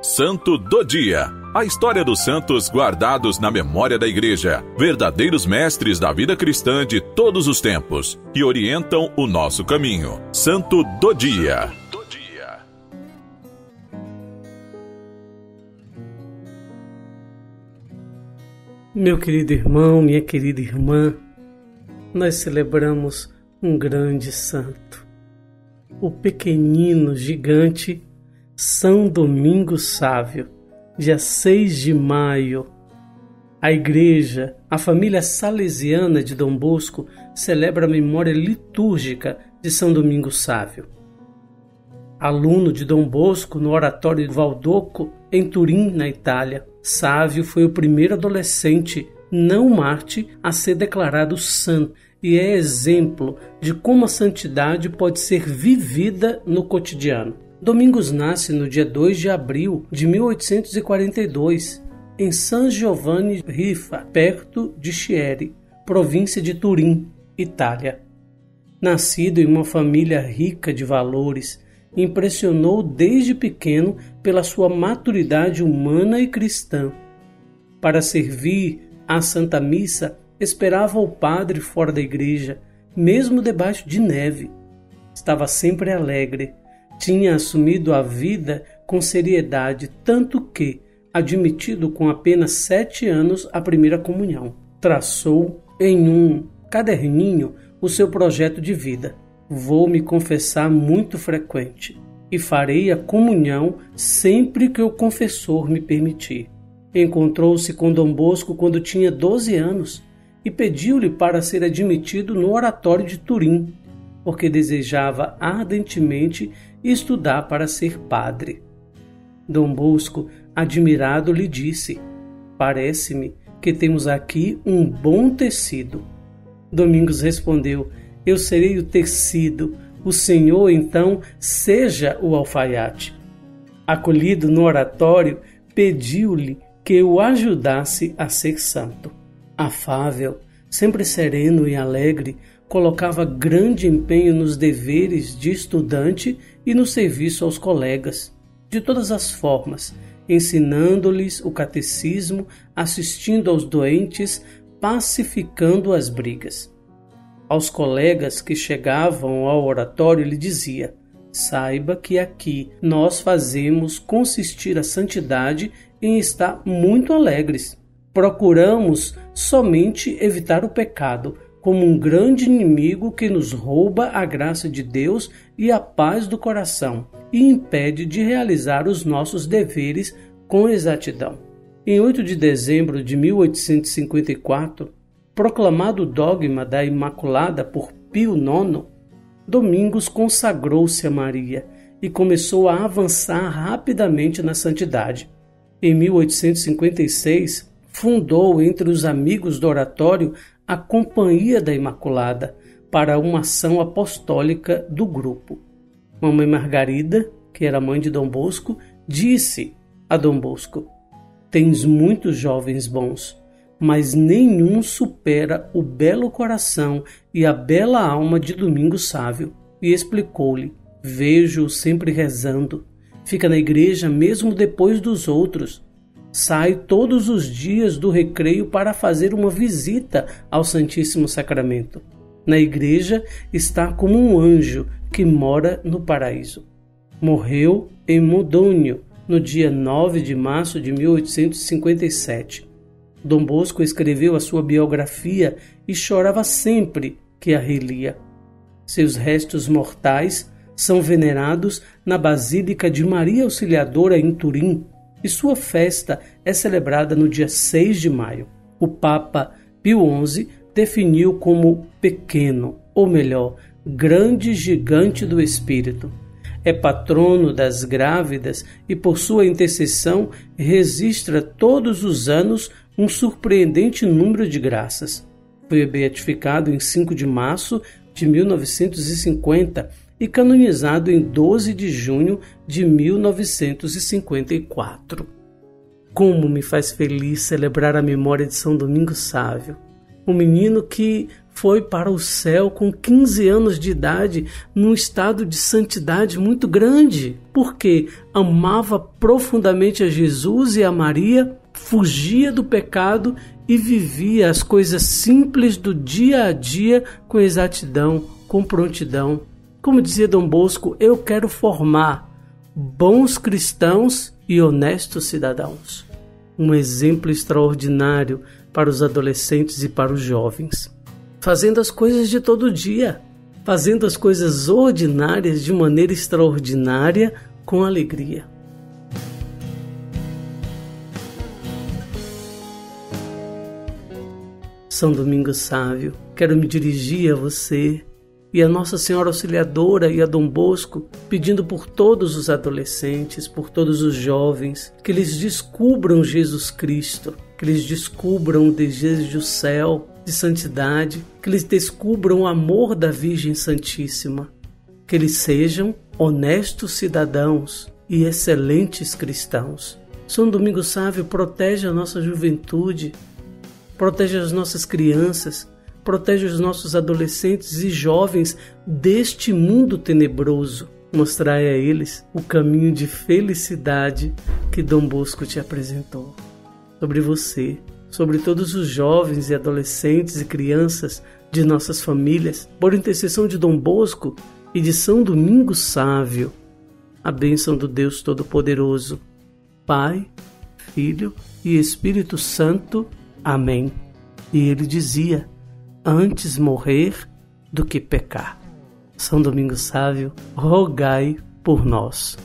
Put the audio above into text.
Santo do Dia. A história dos santos guardados na memória da Igreja, verdadeiros mestres da vida cristã de todos os tempos, que orientam o nosso caminho. Santo do Dia. Meu querido irmão, minha querida irmã, nós celebramos um grande santo, o pequenino gigante são Domingos Sávio, dia 6 de maio. A Igreja, a família salesiana de Dom Bosco, celebra a memória litúrgica de São Domingos Sávio. Aluno de Dom Bosco no Oratório de Valdoco, em Turim, na Itália, Sávio foi o primeiro adolescente não Marte a ser declarado santo e é exemplo de como a santidade pode ser vivida no cotidiano. Domingos nasce no dia 2 de abril de 1842 em San Giovanni Rifa, perto de Chieri, província de Turim, Itália. Nascido em uma família rica de valores, impressionou desde pequeno pela sua maturidade humana e cristã. Para servir à Santa Missa, esperava o padre fora da igreja, mesmo debaixo de neve. Estava sempre alegre, tinha assumido a vida com seriedade, tanto que, admitido com apenas sete anos a primeira comunhão, traçou em um caderninho o seu projeto de vida. Vou me confessar muito frequente e farei a comunhão sempre que o confessor me permitir. Encontrou-se com Dom Bosco quando tinha 12 anos e pediu-lhe para ser admitido no oratório de Turim, porque desejava ardentemente estudar para ser padre. Dom Bosco, admirado, lhe disse: Parece-me que temos aqui um bom tecido. Domingos respondeu: Eu serei o tecido, o Senhor então seja o alfaiate. Acolhido no oratório, pediu-lhe que o ajudasse a ser santo. Afável, sempre sereno e alegre, colocava grande empenho nos deveres de estudante e no serviço aos colegas, de todas as formas, ensinando-lhes o catecismo, assistindo aos doentes, pacificando as brigas. Aos colegas que chegavam ao oratório, ele dizia: Saiba que aqui nós fazemos consistir a santidade em estar muito alegres. Procuramos somente evitar o pecado, como um grande inimigo que nos rouba a graça de Deus e a paz do coração e impede de realizar os nossos deveres com exatidão. Em 8 de dezembro de 1854, proclamado dogma da Imaculada por Pio IX, Domingos consagrou-se a Maria e começou a avançar rapidamente na santidade. Em 1856, fundou entre os amigos do oratório a Companhia da Imaculada para uma ação apostólica do grupo. Mamãe Margarida, que era mãe de Dom Bosco, disse a Dom Bosco: Tens muitos jovens bons, mas nenhum supera o belo coração e a bela alma de Domingos Sávio. E explicou-lhe: Vejo-o sempre rezando, fica na igreja mesmo depois dos outros Sai todos os dias do recreio para fazer uma visita ao Santíssimo Sacramento. Na igreja está como um anjo que mora no paraíso. Morreu em Modônio no dia 9 de março de 1857. Dom Bosco escreveu a sua biografia e chorava sempre que a relia. Seus restos mortais são venerados na Basílica de Maria Auxiliadora em Turim, e sua festa é celebrada no dia 6 de maio. O Papa Pio XI definiu como pequeno, ou melhor, grande gigante do espírito. É patrono das grávidas e, por sua intercessão, registra todos os anos um surpreendente número de graças. Foi beatificado em 5 de março de 1950 e canonizado em 12 de junho de 1954. Como me faz feliz celebrar a memória de São Domingos Sávio. Um menino que foi para o céu com 15 anos de idade, num estado de santidade muito grande, porque amava profundamente a Jesus e a Maria, fugia do pecado e vivia as coisas simples do dia a dia com exatidão, com prontidão. Como dizia Dom Bosco, eu quero formar bons cristãos e honestos cidadãos. Um exemplo extraordinário para os adolescentes e para os jovens fazendo as coisas de todo dia, fazendo as coisas ordinárias de maneira extraordinária com alegria. São Domingos Sávio, quero me dirigir a você e a Nossa Senhora Auxiliadora e a Dom Bosco, pedindo por todos os adolescentes, por todos os jovens, que eles descubram Jesus Cristo, que eles descubram o desejo do céu, de santidade, que eles descubram o amor da Virgem Santíssima, que eles sejam honestos cidadãos e excelentes cristãos. São Domingos Sávio protege a nossa juventude, protege as nossas crianças, protege os nossos adolescentes e jovens deste mundo tenebroso. Mostrai a eles o caminho de felicidade que Dom Bosco te apresentou. Sobre você, sobre todos os jovens e adolescentes e crianças de nossas famílias, por intercessão de Dom Bosco e de São Domingos Sávio, a bênção do Deus Todo-Poderoso, Pai, Filho e Espírito Santo. Amém. E ele dizia: Antes morrer do que pecar. São Domingos Sávio, rogai por nós.